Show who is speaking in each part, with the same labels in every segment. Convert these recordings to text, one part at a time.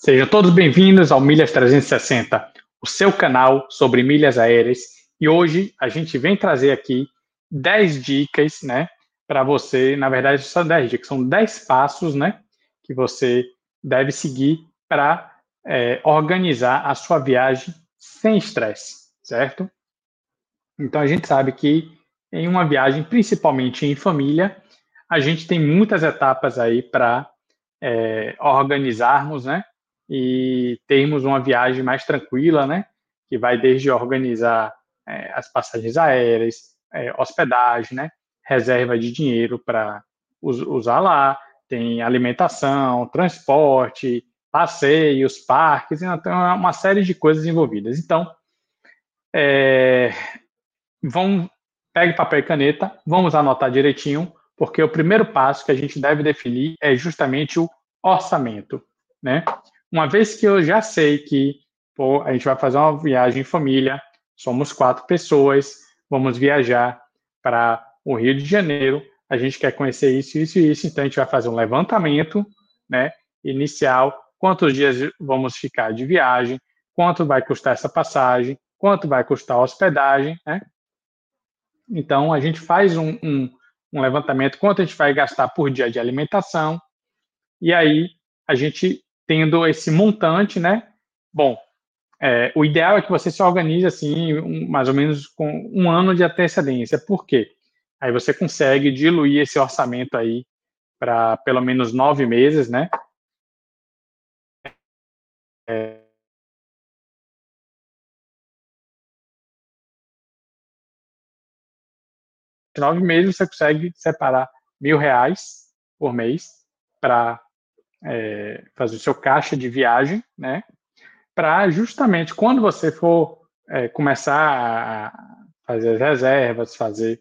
Speaker 1: Sejam todos bem-vindos ao Milhas 360, o seu canal sobre milhas aéreas. E hoje a gente vem trazer aqui 10 dicas, né, para você, na verdade, são 10 dicas, são 10 passos, né, que você deve seguir para é, organizar a sua viagem sem estresse, certo? Então a gente sabe que em uma viagem, principalmente em família, a gente tem muitas etapas aí para é, organizarmos, né? E termos uma viagem mais tranquila, né? Que vai desde organizar é, as passagens aéreas, é, hospedagem, né? Reserva de dinheiro para us usar lá, tem alimentação, transporte, passeios, parques, então uma série de coisas envolvidas. Então, é, vão, pegue papel e caneta, vamos anotar direitinho porque o primeiro passo que a gente deve definir é justamente o orçamento, né? Uma vez que eu já sei que pô, a gente vai fazer uma viagem em família, somos quatro pessoas, vamos viajar para o Rio de Janeiro, a gente quer conhecer isso, isso e isso, então a gente vai fazer um levantamento, né, inicial, quantos dias vamos ficar de viagem, quanto vai custar essa passagem, quanto vai custar a hospedagem, né? Então a gente faz um, um um levantamento quanto a gente vai gastar por dia de alimentação. E aí, a gente tendo esse montante, né? Bom, é, o ideal é que você se organize assim, um, mais ou menos com um ano de antecedência. Por quê? Aí você consegue diluir esse orçamento aí para pelo menos nove meses, né? É, nove meses você consegue separar mil reais por mês para é, fazer o seu caixa de viagem, né? Para justamente quando você for é, começar a fazer as reservas, fazer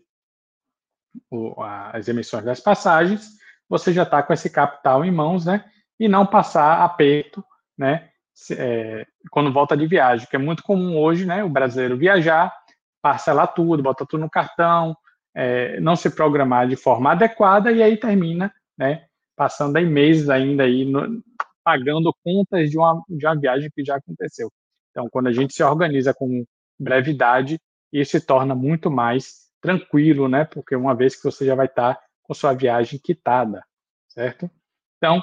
Speaker 1: o, as emissões das passagens, você já está com esse capital em mãos, né? E não passar aperto, né? É, quando volta de viagem, que é muito comum hoje, né? O brasileiro viajar, parcelar tudo, botar tudo no cartão, é, não se programar de forma adequada e aí termina, né, passando aí meses ainda aí no, pagando contas de uma, de uma viagem que já aconteceu. Então, quando a gente se organiza com brevidade, isso se torna muito mais tranquilo, né, porque uma vez que você já vai estar com sua viagem quitada, certo? Então,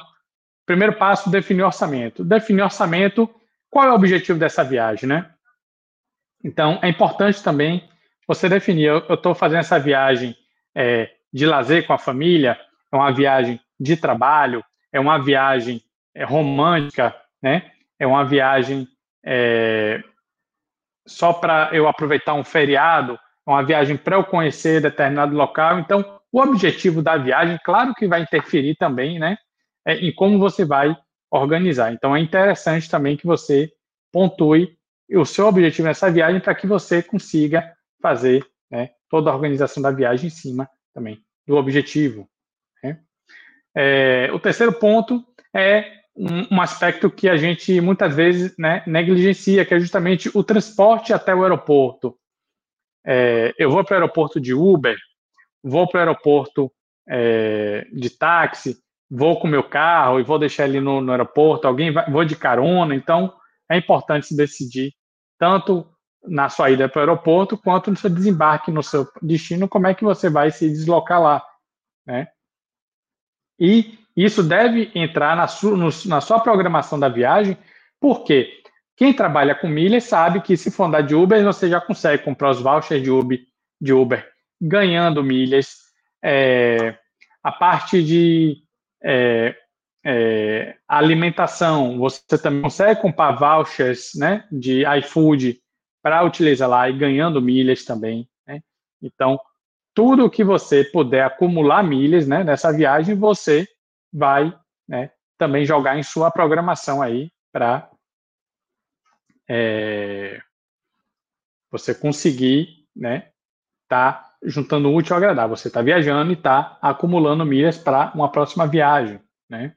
Speaker 1: primeiro passo, definir orçamento. Definir orçamento, qual é o objetivo dessa viagem, né? Então, é importante também você definir, eu estou fazendo essa viagem é, de lazer com a família, é uma viagem de trabalho, é uma viagem é, romântica, né? É uma viagem é, só para eu aproveitar um feriado, é uma viagem para eu conhecer determinado local. Então, o objetivo da viagem, claro que vai interferir também, né? É, em como você vai organizar. Então, é interessante também que você pontue o seu objetivo nessa viagem para que você consiga fazer né, toda a organização da viagem em cima também do objetivo. É, o terceiro ponto é um, um, aspecto que a gente muitas vezes né, negligencia, que é justamente o transporte até o aeroporto. É, eu vou para o aeroporto de Uber, vou para o aeroporto é, de táxi, vou com o meu carro e vou deixar ele no, no aeroporto, alguém vai, vou de carona, então é importante se decidir tanto na sua ida para o aeroporto, quanto no seu desembarque no seu destino, como é que você vai se deslocar lá, né? E isso deve entrar na sua, no, na sua programação da viagem, porque quem trabalha com milhas sabe que se for andar de Uber, você já consegue comprar os vouchers de Uber, de Uber ganhando milhas. É, a parte de é, é, alimentação, você também consegue comprar vouchers né, de iFood para utilizar lá e ganhando milhas também. Né? Então, tudo que você puder acumular milhas né, nessa viagem, você vai né, também jogar em sua programação aí para é, você conseguir né, tá juntando útil ao agradável. Você está viajando e está acumulando milhas para uma próxima viagem. Né?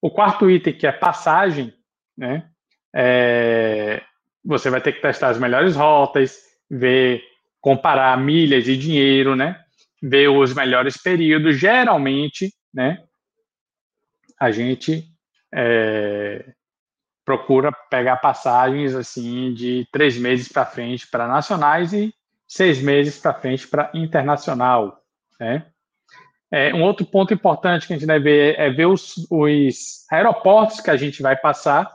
Speaker 1: O quarto item, que é passagem, né, é, você vai ter que testar as melhores rotas, ver, comparar milhas e dinheiro, né? Ver os melhores períodos. Geralmente, né? A gente é, procura pegar passagens assim de três meses para frente para nacionais e seis meses para frente para internacional, né? É, um outro ponto importante que a gente deve ver é ver os, os aeroportos que a gente vai passar,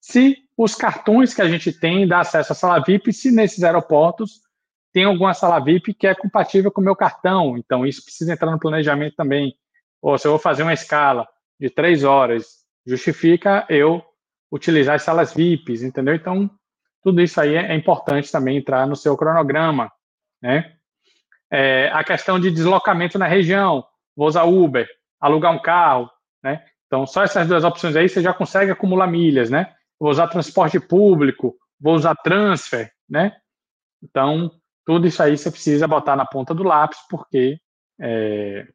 Speaker 1: se os cartões que a gente tem dá acesso à sala VIP, se nesses aeroportos tem alguma sala VIP que é compatível com o meu cartão. Então, isso precisa entrar no planejamento também. Ou se eu vou fazer uma escala de três horas, justifica eu utilizar as salas VIPs, entendeu? Então, tudo isso aí é importante também entrar no seu cronograma, né? É, a questão de deslocamento na região, vou usar Uber, alugar um carro, né? Então, só essas duas opções aí você já consegue acumular milhas, né? Vou usar transporte público, vou usar transfer, né? Então, tudo isso aí você precisa botar na ponta do lápis, porque é,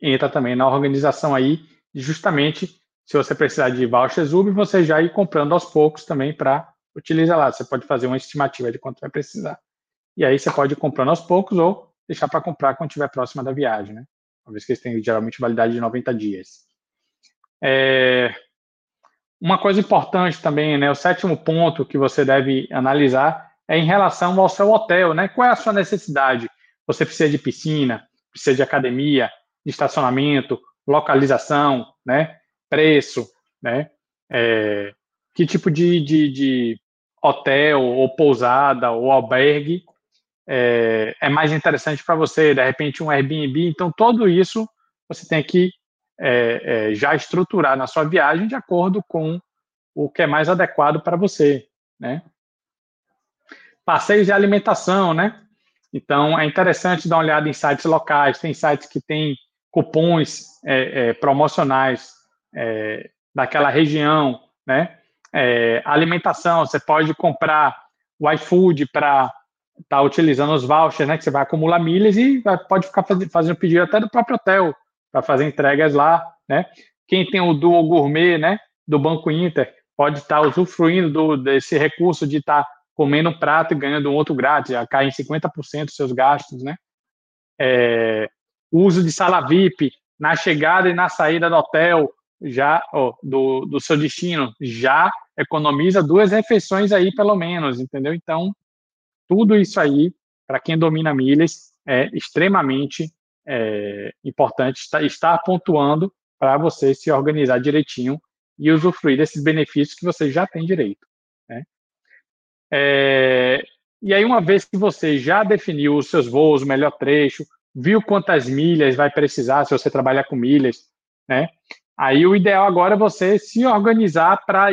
Speaker 1: entra também na organização aí, justamente se você precisar de vouchers Uber, você já ir comprando aos poucos também para utilizar lá. Você pode fazer uma estimativa de quanto vai precisar. E aí você pode ir comprando aos poucos ou deixar para comprar quando estiver próxima da viagem, né? Uma vez que eles têm geralmente validade de 90 dias. É... Uma coisa importante também, né? O sétimo ponto que você deve analisar é em relação ao seu hotel, né? Qual é a sua necessidade? Você precisa de piscina, precisa de academia, de estacionamento, localização, né? Preço, né? É, que tipo de, de, de, hotel ou pousada ou albergue é, é mais interessante para você? De repente um Airbnb. Então tudo isso você tem que é, é, já estruturar na sua viagem de acordo com o que é mais adequado para você, né? Passeios de alimentação, né? Então, é interessante dar uma olhada em sites locais. Tem sites que têm cupons é, é, promocionais é, daquela região, né? É, alimentação, você pode comprar o iFood para estar tá utilizando os vouchers, né? Que você vai acumular milhas e vai, pode ficar faz, fazendo pedido até do próprio hotel para fazer entregas lá, né? Quem tem o Duo Gourmet, né? Do Banco Inter, pode estar tá usufruindo do, desse recurso de estar tá comendo um prato e ganhando um outro grátis, já cai em 50% dos seus gastos, né? É, uso de sala VIP na chegada e na saída do hotel, já ó, do, do seu destino, já economiza duas refeições aí, pelo menos, entendeu? Então, tudo isso aí, para quem domina milhas, é extremamente é, importante estar, estar pontuando para você se organizar direitinho e usufruir desses benefícios que você já tem direito. É, e aí, uma vez que você já definiu os seus voos, o melhor trecho, viu quantas milhas vai precisar se você trabalhar com milhas, né? Aí o ideal agora é você se organizar para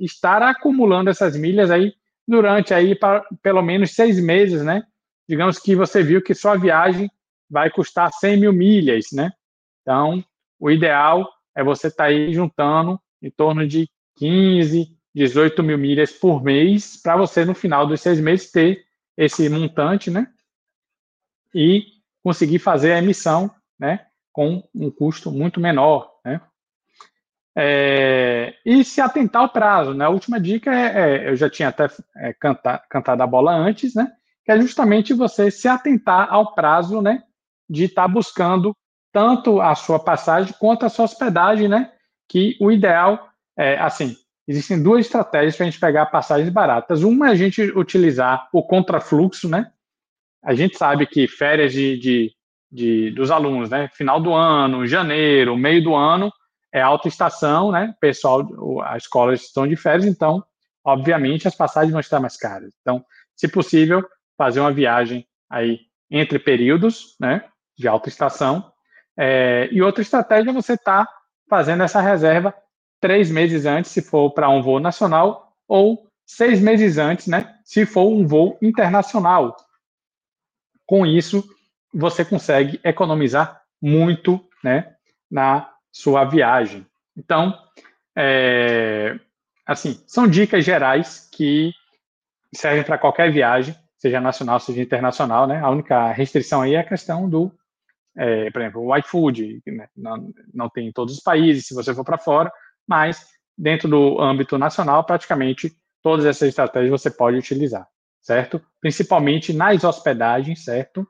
Speaker 1: estar acumulando essas milhas aí durante aí pra, pelo menos seis meses, né? Digamos que você viu que sua viagem vai custar 100 mil milhas, né? Então, o ideal é você estar tá aí juntando em torno de 15, 18 mil milhas por mês, para você, no final dos seis meses, ter esse montante, né? E conseguir fazer a emissão, né? Com um custo muito menor, né? É, e se atentar ao prazo, né? A última dica é, é eu já tinha até é, cantar, cantado a bola antes, né? Que é justamente você se atentar ao prazo, né? De estar tá buscando tanto a sua passagem quanto a sua hospedagem, né? Que o ideal é, assim, existem duas estratégias para a gente pegar passagens baratas. Uma é a gente utilizar o contrafluxo, né? A gente sabe que férias de, de, de, dos alunos, né? Final do ano, janeiro, meio do ano, é alta estação, né? Pessoal, as escolas estão de férias, então, obviamente, as passagens vão estar mais caras. Então, se possível, fazer uma viagem aí entre períodos, né? De alta estação. É, e outra estratégia é você estar tá fazendo essa reserva três meses antes, se for para um voo nacional, ou seis meses antes, né, se for um voo internacional. Com isso, você consegue economizar muito né, na sua viagem. Então, é, assim, são dicas gerais que servem para qualquer viagem, seja nacional, seja internacional, né? A única restrição aí é a questão do, é, por exemplo, o iFood, né? não, não tem em todos os países, se você for para fora, mas dentro do âmbito nacional, praticamente todas essas estratégias você pode utilizar, certo? Principalmente nas hospedagens, certo?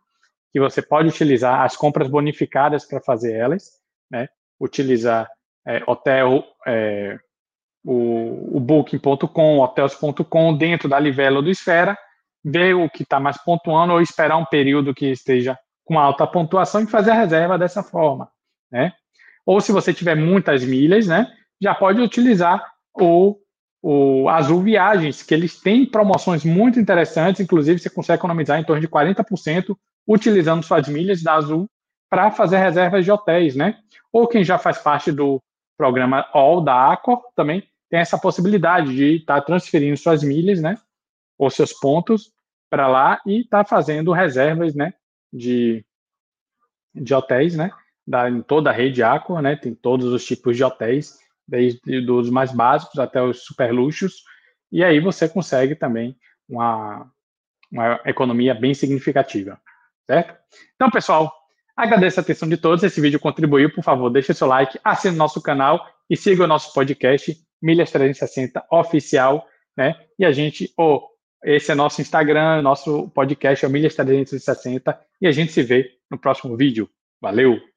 Speaker 1: Que você pode utilizar as compras bonificadas para fazer elas, né? Utilizar é, hotel, é, o, o Booking.com, Hotels.com dentro da Livelo do Esfera, ver o que está mais pontuando ou esperar um período que esteja com alta pontuação e fazer a reserva dessa forma, né? Ou se você tiver muitas milhas, né, já pode utilizar o, o Azul Viagens, que eles têm promoções muito interessantes, inclusive você consegue economizar em torno de 40% utilizando suas milhas da Azul para fazer reservas de hotéis, né? Ou quem já faz parte do programa All da Accor também tem essa possibilidade de estar tá transferindo suas milhas, né? Ou seus pontos para lá e estar tá fazendo reservas, né? De, de hotéis, né? Da, em toda a rede Accor, né? Tem todos os tipos de hotéis, desde dos mais básicos até os super luxos. E aí você consegue também uma, uma economia bem significativa, certo? Então, pessoal, Agradeço a atenção de todos. Esse vídeo contribuiu. Por favor, deixe seu like, assine nosso canal e siga o nosso podcast Milhas 360 Oficial. Né? E a gente, oh, esse é nosso Instagram, nosso podcast é Milhas 360 e a gente se vê no próximo vídeo. Valeu!